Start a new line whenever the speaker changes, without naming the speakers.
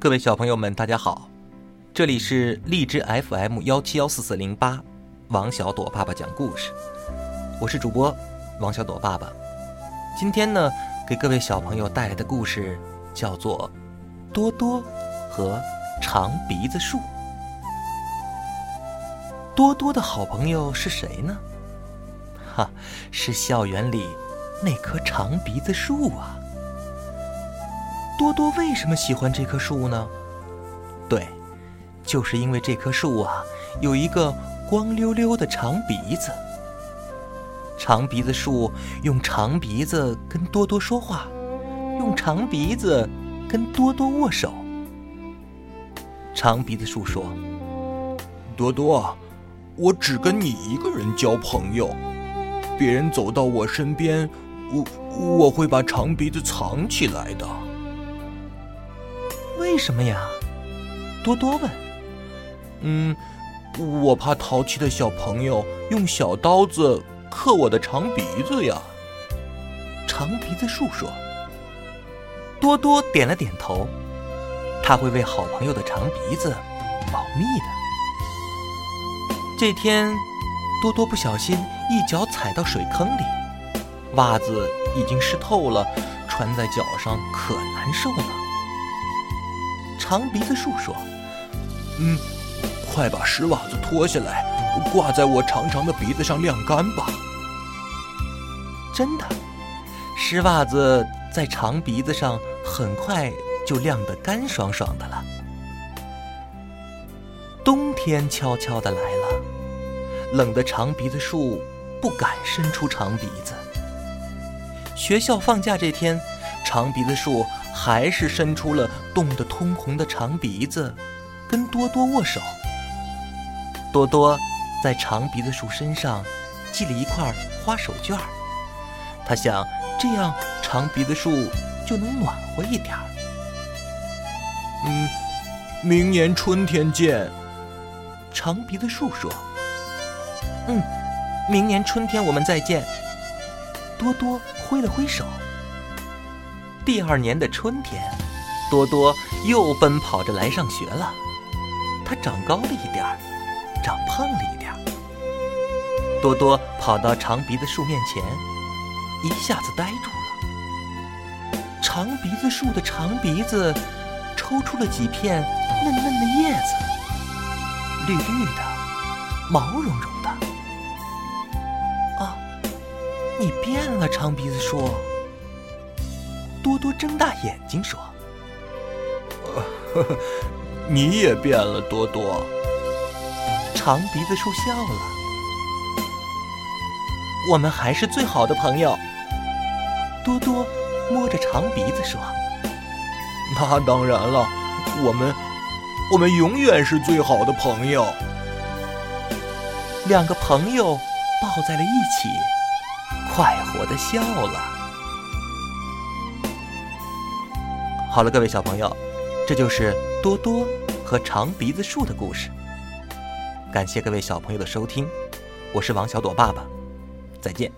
各位小朋友们，大家好，这里是荔枝 FM 幺七幺四四零八，王小朵爸爸讲故事，我是主播王小朵爸爸。今天呢，给各位小朋友带来的故事叫做《多多和长鼻子树》。多多的好朋友是谁呢？哈，是校园里那棵长鼻子树啊。多多为什么喜欢这棵树呢？对，就是因为这棵树啊，有一个光溜溜的长鼻子。长鼻子树用长鼻子跟多多说话，用长鼻子跟多多握手。长鼻子树说：“
多多，我只跟你一个人交朋友，别人走到我身边，我我会把长鼻子藏起来的。”
为什么呀？多多问。
嗯，我怕淘气的小朋友用小刀子刻我的长鼻子呀。
长鼻子树说。多多点了点头，他会为好朋友的长鼻子保密的。这天，多多不小心一脚踩到水坑里，袜子已经湿透了，穿在脚上可难受了。长鼻子树说：“
嗯，快把湿袜子脱下来，挂在我长长的鼻子上晾干吧。”
真的，湿袜子在长鼻子上很快就晾得干爽爽的了。冬天悄悄的来了，冷的长鼻子树不敢伸出长鼻子。学校放假这天，长鼻子树。还是伸出了冻得通红的长鼻子，跟多多握手。多多在长鼻子树身上系了一块花手绢儿，他想这样长鼻子树就能暖和一点儿。
嗯，明年春天见。
长鼻子树说：“嗯，明年春天我们再见。”多多挥了挥手。第二年的春天，多多又奔跑着来上学了。他长高了一点儿，长胖了一点儿。多多跑到长鼻子树面前，一下子呆住了。长鼻子树的长鼻子抽出了几片嫩嫩的叶子，绿绿的，毛茸茸的。啊，你变了，长鼻子树。多多睁大眼睛说：“
呵呵，你也变了，多多。”
长鼻子树笑了：“我们还是最好的朋友。”多多摸着长鼻子说：“
那当然了，我们我们永远是最好的朋友。”
两个朋友抱在了一起，快活的笑了。好了，各位小朋友，这就是多多和长鼻子树的故事。感谢各位小朋友的收听，我是王小朵爸爸，再见。